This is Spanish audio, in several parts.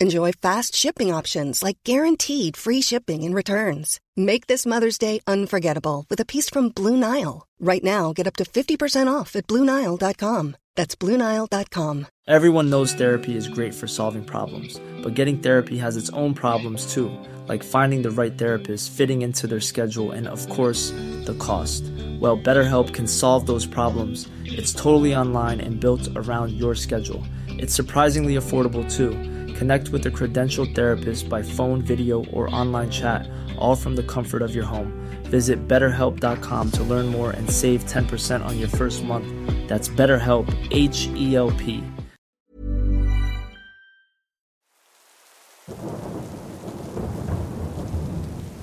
Enjoy fast shipping options like guaranteed free shipping and returns. Make this Mother's Day unforgettable with a piece from Blue Nile. Right now, get up to 50% off at BlueNile.com. That's BlueNile.com. Everyone knows therapy is great for solving problems, but getting therapy has its own problems too, like finding the right therapist, fitting into their schedule, and of course, the cost. Well, BetterHelp can solve those problems. It's totally online and built around your schedule. It's surprisingly affordable too. Connect with a credentialed therapist by phone, video, or online chat, all from the comfort of your home. Visit betterhelp.com to learn more and save 10% on your first month. That's BetterHelp, H E L P.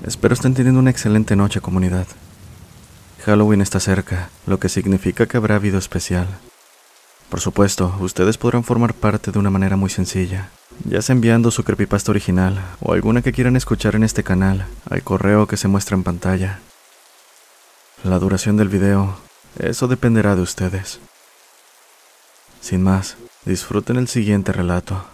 Espero estén teniendo una excelente noche, comunidad. Halloween está cerca, lo que significa que habrá video especial. Por supuesto, ustedes podrán formar parte de una manera muy sencilla, ya sea enviando su creepypasta original o alguna que quieran escuchar en este canal al correo que se muestra en pantalla. La duración del video, eso dependerá de ustedes. Sin más, disfruten el siguiente relato.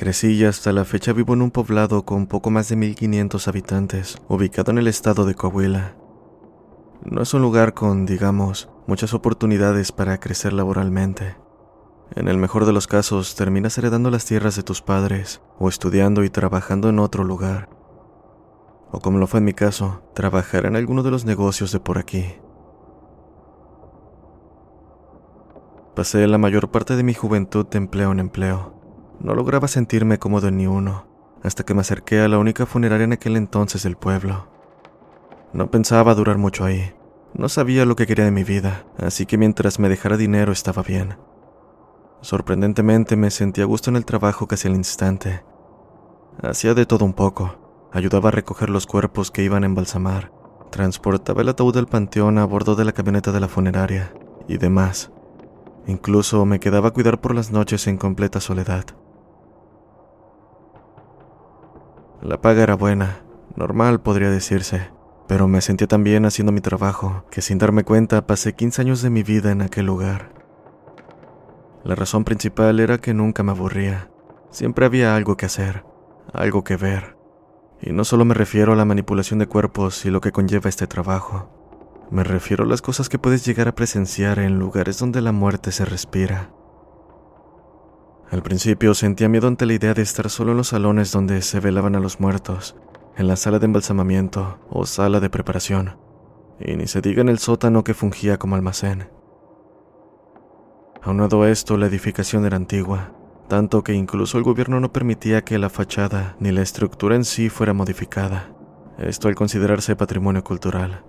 Crecí y hasta la fecha vivo en un poblado con poco más de 1500 habitantes, ubicado en el estado de Coahuila. No es un lugar con, digamos, muchas oportunidades para crecer laboralmente. En el mejor de los casos, terminas heredando las tierras de tus padres o estudiando y trabajando en otro lugar. O como lo fue en mi caso, trabajar en alguno de los negocios de por aquí. Pasé la mayor parte de mi juventud de empleo en empleo. No lograba sentirme cómodo en ni uno, hasta que me acerqué a la única funeraria en aquel entonces del pueblo. No pensaba durar mucho ahí. No sabía lo que quería de mi vida, así que mientras me dejara dinero estaba bien. Sorprendentemente me sentía a gusto en el trabajo casi al instante. Hacía de todo un poco. Ayudaba a recoger los cuerpos que iban a embalsamar. Transportaba el ataúd del panteón a bordo de la camioneta de la funeraria y demás. Incluso me quedaba a cuidar por las noches en completa soledad. La paga era buena, normal podría decirse, pero me sentía tan bien haciendo mi trabajo que sin darme cuenta pasé 15 años de mi vida en aquel lugar. La razón principal era que nunca me aburría. Siempre había algo que hacer, algo que ver. Y no solo me refiero a la manipulación de cuerpos y lo que conlleva este trabajo. Me refiero a las cosas que puedes llegar a presenciar en lugares donde la muerte se respira. Al principio sentía miedo ante la idea de estar solo en los salones donde se velaban a los muertos, en la sala de embalsamamiento o sala de preparación, y ni se diga en el sótano que fungía como almacén. Aunado a esto, la edificación era antigua, tanto que incluso el gobierno no permitía que la fachada ni la estructura en sí fuera modificada, esto al considerarse patrimonio cultural.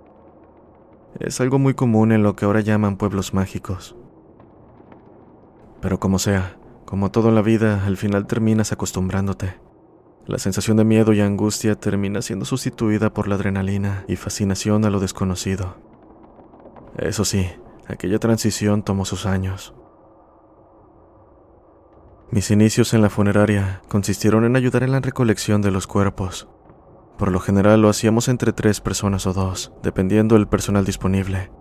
Es algo muy común en lo que ahora llaman pueblos mágicos. Pero como sea, como todo en la vida, al final terminas acostumbrándote. La sensación de miedo y angustia termina siendo sustituida por la adrenalina y fascinación a lo desconocido. Eso sí, aquella transición tomó sus años. Mis inicios en la funeraria consistieron en ayudar en la recolección de los cuerpos. Por lo general lo hacíamos entre tres personas o dos, dependiendo del personal disponible.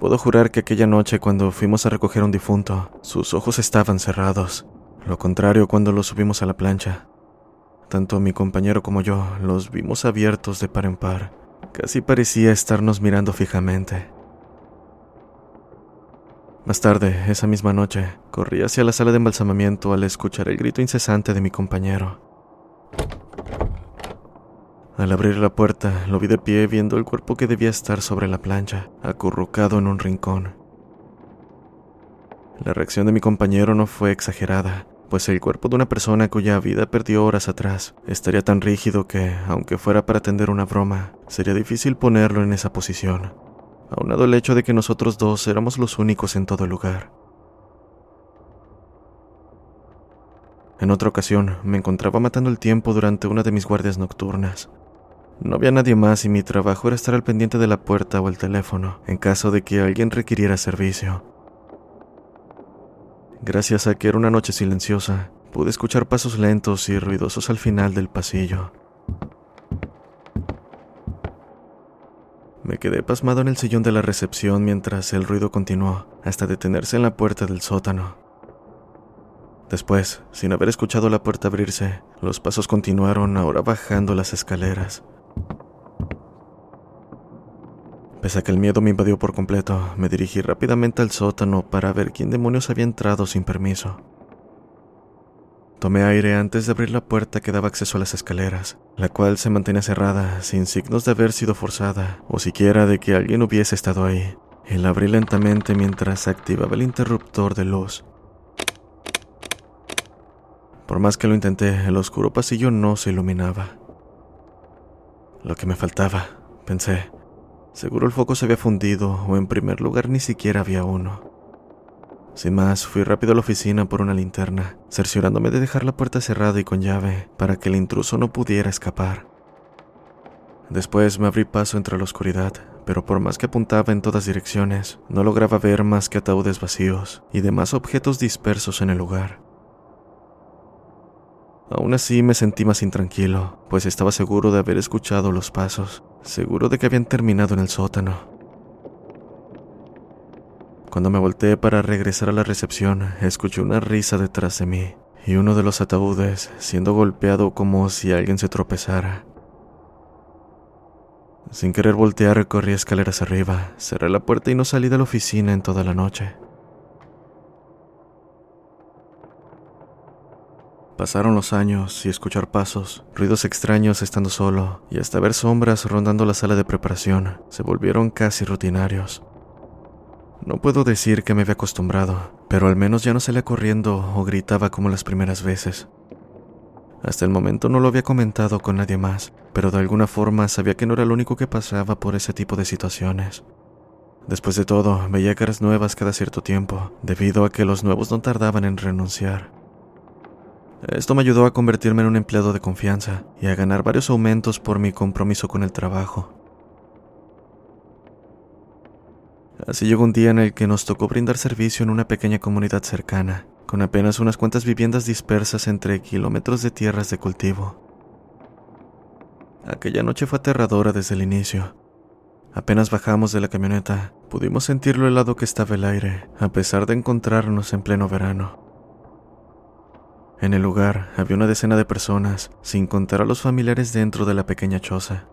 Puedo jurar que aquella noche cuando fuimos a recoger un difunto, sus ojos estaban cerrados, lo contrario cuando lo subimos a la plancha. Tanto mi compañero como yo los vimos abiertos de par en par. Casi parecía estarnos mirando fijamente. Más tarde, esa misma noche, corrí hacia la sala de embalsamamiento al escuchar el grito incesante de mi compañero. Al abrir la puerta, lo vi de pie viendo el cuerpo que debía estar sobre la plancha, acurrucado en un rincón. La reacción de mi compañero no fue exagerada, pues el cuerpo de una persona cuya vida perdió horas atrás estaría tan rígido que, aunque fuera para atender una broma, sería difícil ponerlo en esa posición, aunado el hecho de que nosotros dos éramos los únicos en todo el lugar. En otra ocasión, me encontraba matando el tiempo durante una de mis guardias nocturnas. No había nadie más y mi trabajo era estar al pendiente de la puerta o el teléfono en caso de que alguien requiriera servicio. Gracias a que era una noche silenciosa, pude escuchar pasos lentos y ruidosos al final del pasillo. Me quedé pasmado en el sillón de la recepción mientras el ruido continuó, hasta detenerse en la puerta del sótano. Después, sin haber escuchado la puerta abrirse, los pasos continuaron ahora bajando las escaleras. Pese a que el miedo me invadió por completo, me dirigí rápidamente al sótano para ver quién demonios había entrado sin permiso. Tomé aire antes de abrir la puerta que daba acceso a las escaleras, la cual se mantenía cerrada, sin signos de haber sido forzada, o siquiera de que alguien hubiese estado ahí, y la abrí lentamente mientras activaba el interruptor de luz. Por más que lo intenté, el oscuro pasillo no se iluminaba. Lo que me faltaba, pensé, Seguro el foco se había fundido o en primer lugar ni siquiera había uno. Sin más, fui rápido a la oficina por una linterna, cerciorándome de dejar la puerta cerrada y con llave para que el intruso no pudiera escapar. Después me abrí paso entre la oscuridad, pero por más que apuntaba en todas direcciones, no lograba ver más que ataúdes vacíos y demás objetos dispersos en el lugar. Aún así me sentí más intranquilo, pues estaba seguro de haber escuchado los pasos, seguro de que habían terminado en el sótano. Cuando me volteé para regresar a la recepción, escuché una risa detrás de mí y uno de los ataúdes siendo golpeado como si alguien se tropezara. Sin querer voltear, corrí escaleras arriba, cerré la puerta y no salí de la oficina en toda la noche. Pasaron los años y escuchar pasos, ruidos extraños estando solo y hasta ver sombras rondando la sala de preparación se volvieron casi rutinarios. No puedo decir que me había acostumbrado, pero al menos ya no salía corriendo o gritaba como las primeras veces. Hasta el momento no lo había comentado con nadie más, pero de alguna forma sabía que no era el único que pasaba por ese tipo de situaciones. Después de todo, veía caras nuevas cada cierto tiempo, debido a que los nuevos no tardaban en renunciar. Esto me ayudó a convertirme en un empleado de confianza y a ganar varios aumentos por mi compromiso con el trabajo. Así llegó un día en el que nos tocó brindar servicio en una pequeña comunidad cercana, con apenas unas cuantas viviendas dispersas entre kilómetros de tierras de cultivo. Aquella noche fue aterradora desde el inicio. Apenas bajamos de la camioneta, pudimos sentir lo helado que estaba el aire, a pesar de encontrarnos en pleno verano. En el lugar había una decena de personas, sin contar a los familiares dentro de la pequeña choza.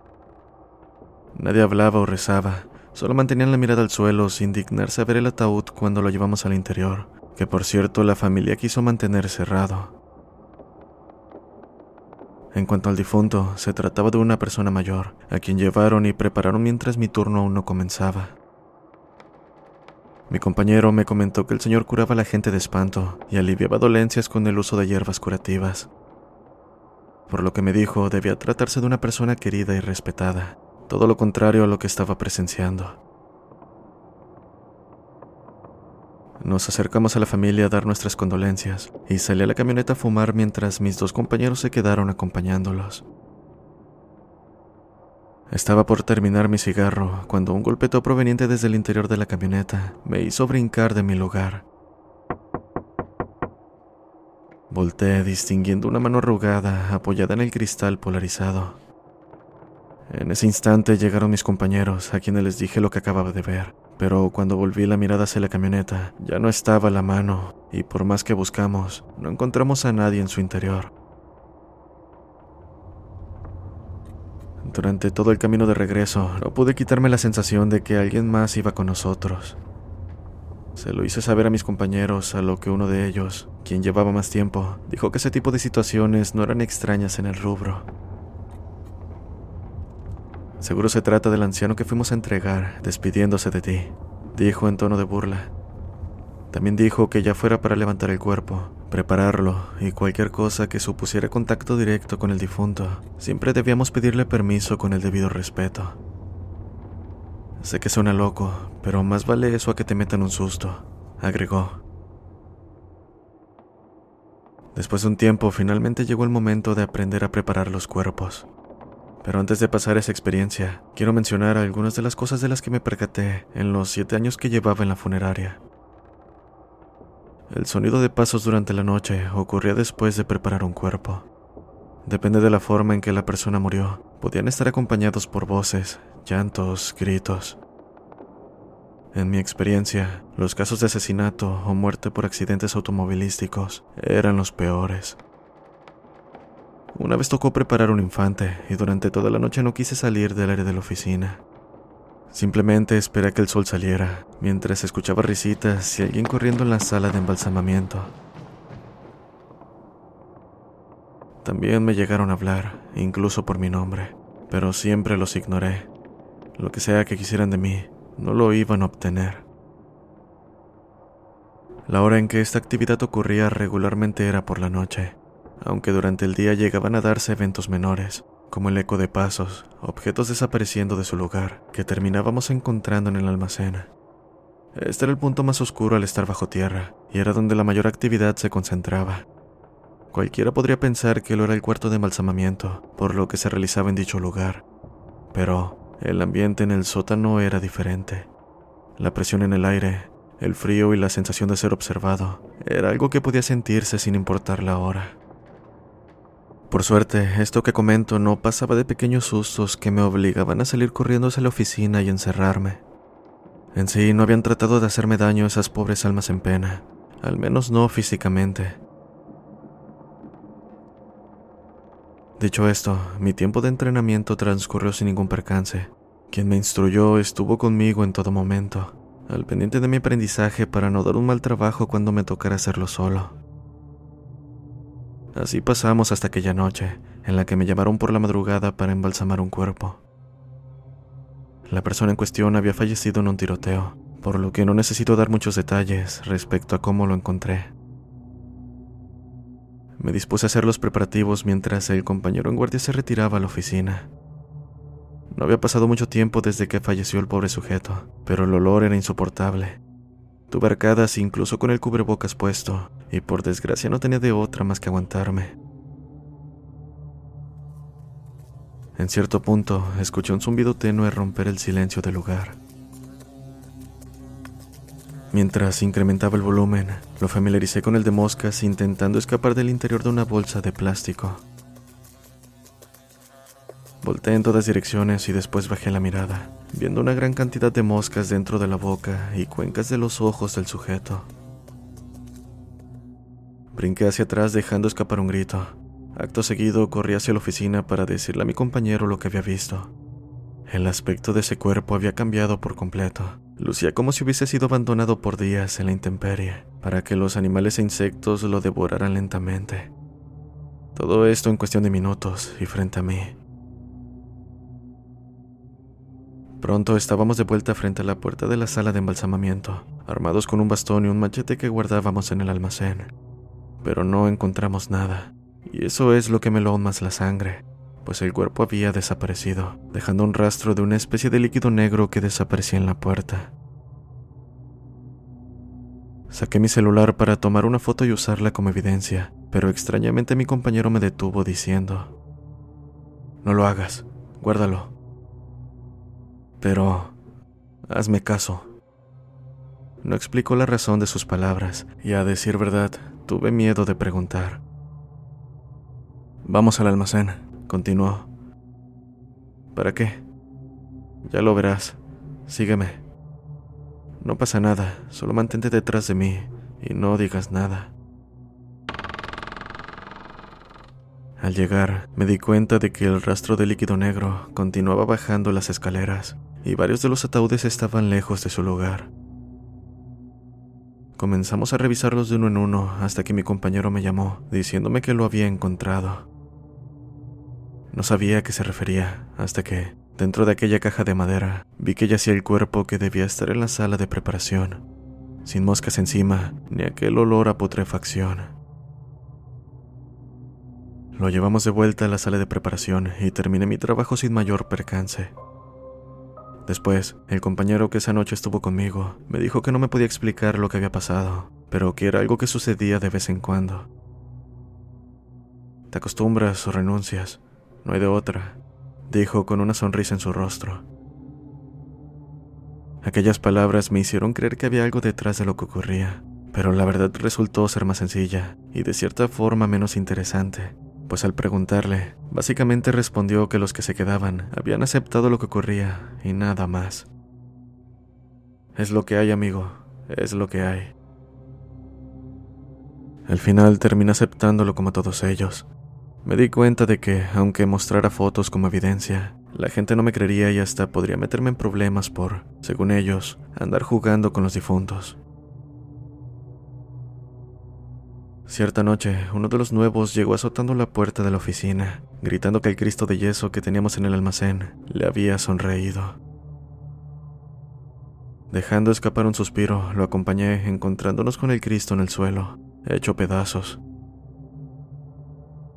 Nadie hablaba o rezaba, solo mantenían la mirada al suelo sin dignarse a ver el ataúd cuando lo llevamos al interior, que por cierto la familia quiso mantener cerrado. En cuanto al difunto, se trataba de una persona mayor, a quien llevaron y prepararon mientras mi turno aún no comenzaba. Mi compañero me comentó que el señor curaba a la gente de espanto y aliviaba dolencias con el uso de hierbas curativas. Por lo que me dijo, debía tratarse de una persona querida y respetada, todo lo contrario a lo que estaba presenciando. Nos acercamos a la familia a dar nuestras condolencias y salí a la camioneta a fumar mientras mis dos compañeros se quedaron acompañándolos. Estaba por terminar mi cigarro cuando un golpeteo proveniente desde el interior de la camioneta me hizo brincar de mi lugar. Volté distinguiendo una mano arrugada apoyada en el cristal polarizado. En ese instante llegaron mis compañeros, a quienes les dije lo que acababa de ver, pero cuando volví la mirada hacia la camioneta, ya no estaba la mano, y por más que buscamos, no encontramos a nadie en su interior. Durante todo el camino de regreso, no pude quitarme la sensación de que alguien más iba con nosotros. Se lo hice saber a mis compañeros, a lo que uno de ellos, quien llevaba más tiempo, dijo que ese tipo de situaciones no eran extrañas en el rubro. Seguro se trata del anciano que fuimos a entregar, despidiéndose de ti, dijo en tono de burla. También dijo que ya fuera para levantar el cuerpo, prepararlo y cualquier cosa que supusiera contacto directo con el difunto, siempre debíamos pedirle permiso con el debido respeto. Sé que suena loco, pero más vale eso a que te metan un susto, agregó. Después de un tiempo, finalmente llegó el momento de aprender a preparar los cuerpos. Pero antes de pasar esa experiencia, quiero mencionar algunas de las cosas de las que me percaté en los siete años que llevaba en la funeraria. El sonido de pasos durante la noche ocurría después de preparar un cuerpo. Depende de la forma en que la persona murió, podían estar acompañados por voces, llantos, gritos. En mi experiencia, los casos de asesinato o muerte por accidentes automovilísticos eran los peores. Una vez tocó preparar un infante y durante toda la noche no quise salir del área de la oficina. Simplemente esperé a que el sol saliera, mientras escuchaba risitas y alguien corriendo en la sala de embalsamamiento. También me llegaron a hablar, incluso por mi nombre, pero siempre los ignoré. Lo que sea que quisieran de mí, no lo iban a obtener. La hora en que esta actividad ocurría regularmente era por la noche, aunque durante el día llegaban a darse eventos menores, como el eco de pasos, objetos desapareciendo de su lugar, que terminábamos encontrando en el almacén. Este era el punto más oscuro al estar bajo tierra, y era donde la mayor actividad se concentraba. Cualquiera podría pensar que lo era el cuarto de embalsamamiento, por lo que se realizaba en dicho lugar, pero el ambiente en el sótano era diferente. La presión en el aire, el frío y la sensación de ser observado era algo que podía sentirse sin importar la hora. Por suerte, esto que comento no pasaba de pequeños sustos que me obligaban a salir corriendo hacia la oficina y encerrarme. En sí no habían tratado de hacerme daño a esas pobres almas en pena, al menos no físicamente. Dicho esto, mi tiempo de entrenamiento transcurrió sin ningún percance. Quien me instruyó estuvo conmigo en todo momento, al pendiente de mi aprendizaje para no dar un mal trabajo cuando me tocara hacerlo solo. Así pasamos hasta aquella noche, en la que me llamaron por la madrugada para embalsamar un cuerpo. La persona en cuestión había fallecido en un tiroteo, por lo que no necesito dar muchos detalles respecto a cómo lo encontré. Me dispuse a hacer los preparativos mientras el compañero en guardia se retiraba a la oficina. No había pasado mucho tiempo desde que falleció el pobre sujeto, pero el olor era insoportable. Tuve arcadas incluso con el cubrebocas puesto, y por desgracia no tenía de otra más que aguantarme. En cierto punto, escuché un zumbido tenue romper el silencio del lugar. Mientras incrementaba el volumen, lo familiaricé con el de moscas intentando escapar del interior de una bolsa de plástico. Volté en todas direcciones y después bajé la mirada, viendo una gran cantidad de moscas dentro de la boca y cuencas de los ojos del sujeto. Brinqué hacia atrás dejando escapar un grito. Acto seguido corrí hacia la oficina para decirle a mi compañero lo que había visto. El aspecto de ese cuerpo había cambiado por completo. Lucía como si hubiese sido abandonado por días en la intemperie, para que los animales e insectos lo devoraran lentamente. Todo esto en cuestión de minutos y frente a mí. Pronto estábamos de vuelta frente a la puerta de la sala de embalsamamiento, armados con un bastón y un machete que guardábamos en el almacén. Pero no encontramos nada, y eso es lo que me lo más la sangre pues el cuerpo había desaparecido, dejando un rastro de una especie de líquido negro que desaparecía en la puerta. Saqué mi celular para tomar una foto y usarla como evidencia, pero extrañamente mi compañero me detuvo diciendo, No lo hagas, guárdalo. Pero, hazme caso. No explicó la razón de sus palabras, y a decir verdad, tuve miedo de preguntar. Vamos al almacén, Continuó. ¿Para qué? Ya lo verás. Sígueme. No pasa nada, solo mantente detrás de mí y no digas nada. Al llegar, me di cuenta de que el rastro de líquido negro continuaba bajando las escaleras y varios de los ataúdes estaban lejos de su lugar. Comenzamos a revisarlos de uno en uno hasta que mi compañero me llamó, diciéndome que lo había encontrado. No sabía a qué se refería, hasta que, dentro de aquella caja de madera, vi que yacía el cuerpo que debía estar en la sala de preparación, sin moscas encima, ni aquel olor a putrefacción. Lo llevamos de vuelta a la sala de preparación y terminé mi trabajo sin mayor percance. Después, el compañero que esa noche estuvo conmigo me dijo que no me podía explicar lo que había pasado, pero que era algo que sucedía de vez en cuando. Te acostumbras o renuncias, no hay de otra, dijo con una sonrisa en su rostro. Aquellas palabras me hicieron creer que había algo detrás de lo que ocurría, pero la verdad resultó ser más sencilla y de cierta forma menos interesante pues al preguntarle, básicamente respondió que los que se quedaban habían aceptado lo que ocurría y nada más. Es lo que hay, amigo, es lo que hay. Al final terminé aceptándolo como todos ellos. Me di cuenta de que, aunque mostrara fotos como evidencia, la gente no me creería y hasta podría meterme en problemas por, según ellos, andar jugando con los difuntos. Cierta noche, uno de los nuevos llegó azotando la puerta de la oficina, gritando que el Cristo de yeso que teníamos en el almacén le había sonreído. Dejando escapar un suspiro, lo acompañé encontrándonos con el Cristo en el suelo, hecho pedazos.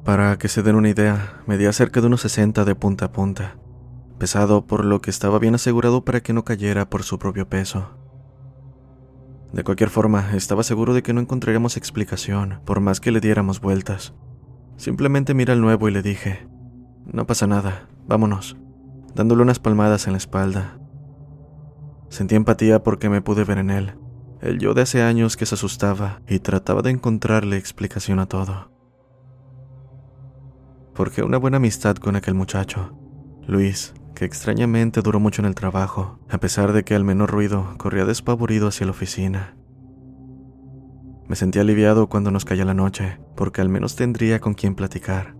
Para que se den una idea, medía cerca de unos 60 de punta a punta, pesado por lo que estaba bien asegurado para que no cayera por su propio peso. De cualquier forma, estaba seguro de que no encontraríamos explicación, por más que le diéramos vueltas. Simplemente miré al nuevo y le dije, no pasa nada, vámonos, dándole unas palmadas en la espalda. Sentí empatía porque me pude ver en él, el yo de hace años que se asustaba y trataba de encontrarle explicación a todo. Porque una buena amistad con aquel muchacho, Luis, que extrañamente duró mucho en el trabajo, a pesar de que al menor ruido corría despavorido hacia la oficina. Me sentí aliviado cuando nos caía la noche, porque al menos tendría con quien platicar.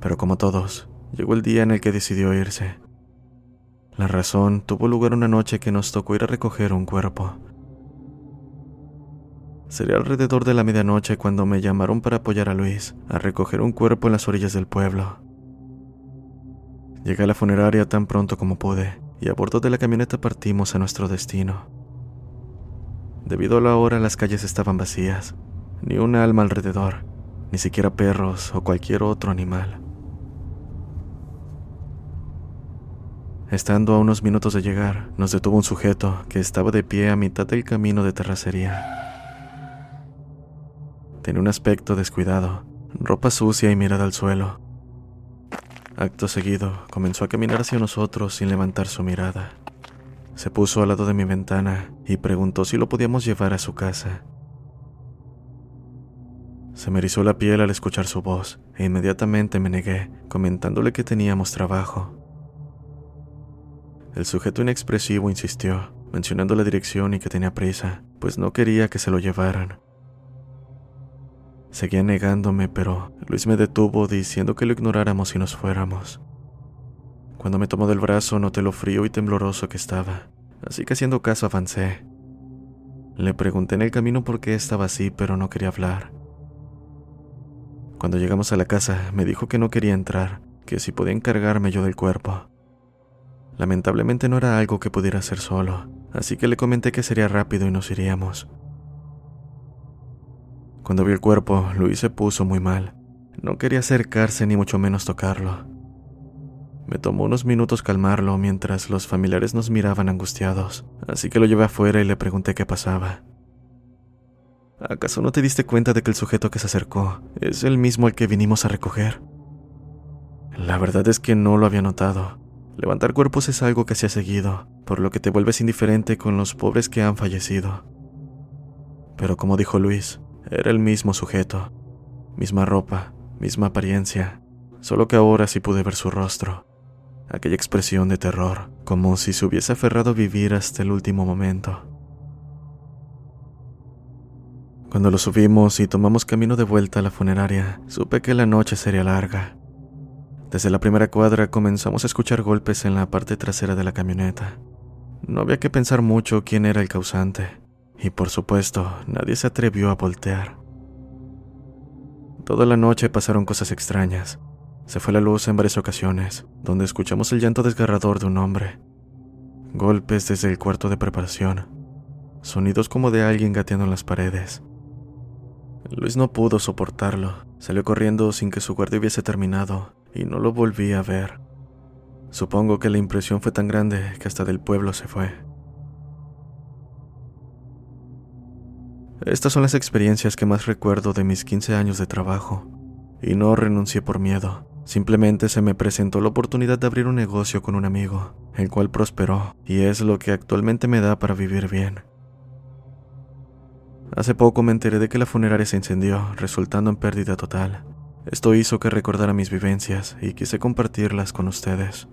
Pero como todos, llegó el día en el que decidió irse. La razón tuvo lugar una noche que nos tocó ir a recoger un cuerpo. Sería alrededor de la medianoche cuando me llamaron para apoyar a Luis a recoger un cuerpo en las orillas del pueblo. Llegué a la funeraria tan pronto como pude y a bordo de la camioneta partimos a nuestro destino. Debido a la hora las calles estaban vacías, ni un alma alrededor, ni siquiera perros o cualquier otro animal. Estando a unos minutos de llegar, nos detuvo un sujeto que estaba de pie a mitad del camino de terracería. Tenía un aspecto descuidado, ropa sucia y mirada al suelo, Acto seguido, comenzó a caminar hacia nosotros sin levantar su mirada. Se puso al lado de mi ventana y preguntó si lo podíamos llevar a su casa. Se me erizó la piel al escuchar su voz e inmediatamente me negué, comentándole que teníamos trabajo. El sujeto inexpresivo insistió, mencionando la dirección y que tenía prisa, pues no quería que se lo llevaran. Seguía negándome, pero Luis me detuvo diciendo que lo ignoráramos y nos fuéramos. Cuando me tomó del brazo noté lo frío y tembloroso que estaba, así que haciendo caso avancé. Le pregunté en el camino por qué estaba así, pero no quería hablar. Cuando llegamos a la casa, me dijo que no quería entrar, que si podía encargarme yo del cuerpo. Lamentablemente no era algo que pudiera hacer solo, así que le comenté que sería rápido y nos iríamos. Cuando vi el cuerpo, Luis se puso muy mal. No quería acercarse ni mucho menos tocarlo. Me tomó unos minutos calmarlo mientras los familiares nos miraban angustiados, así que lo llevé afuera y le pregunté qué pasaba. ¿Acaso no te diste cuenta de que el sujeto que se acercó es el mismo al que vinimos a recoger? La verdad es que no lo había notado. Levantar cuerpos es algo que se ha seguido, por lo que te vuelves indiferente con los pobres que han fallecido. Pero como dijo Luis, era el mismo sujeto, misma ropa, misma apariencia, solo que ahora sí pude ver su rostro, aquella expresión de terror, como si se hubiese aferrado a vivir hasta el último momento. Cuando lo subimos y tomamos camino de vuelta a la funeraria, supe que la noche sería larga. Desde la primera cuadra comenzamos a escuchar golpes en la parte trasera de la camioneta. No había que pensar mucho quién era el causante y por supuesto nadie se atrevió a voltear. Toda la noche pasaron cosas extrañas. Se fue la luz en varias ocasiones, donde escuchamos el llanto desgarrador de un hombre. Golpes desde el cuarto de preparación. Sonidos como de alguien gateando en las paredes. Luis no pudo soportarlo. Salió corriendo sin que su guardia hubiese terminado y no lo volví a ver. Supongo que la impresión fue tan grande que hasta del pueblo se fue. Estas son las experiencias que más recuerdo de mis 15 años de trabajo, y no renuncié por miedo. Simplemente se me presentó la oportunidad de abrir un negocio con un amigo, el cual prosperó, y es lo que actualmente me da para vivir bien. Hace poco me enteré de que la funeraria se incendió, resultando en pérdida total. Esto hizo que recordara mis vivencias y quise compartirlas con ustedes.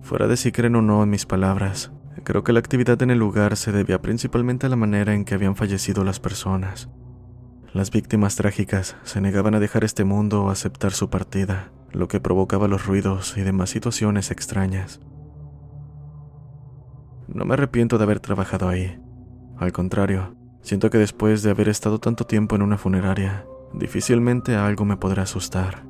Fuera de si creen o no en mis palabras, creo que la actividad en el lugar se debía principalmente a la manera en que habían fallecido las personas. Las víctimas trágicas se negaban a dejar este mundo o aceptar su partida, lo que provocaba los ruidos y demás situaciones extrañas. No me arrepiento de haber trabajado ahí. Al contrario, siento que después de haber estado tanto tiempo en una funeraria, difícilmente algo me podrá asustar.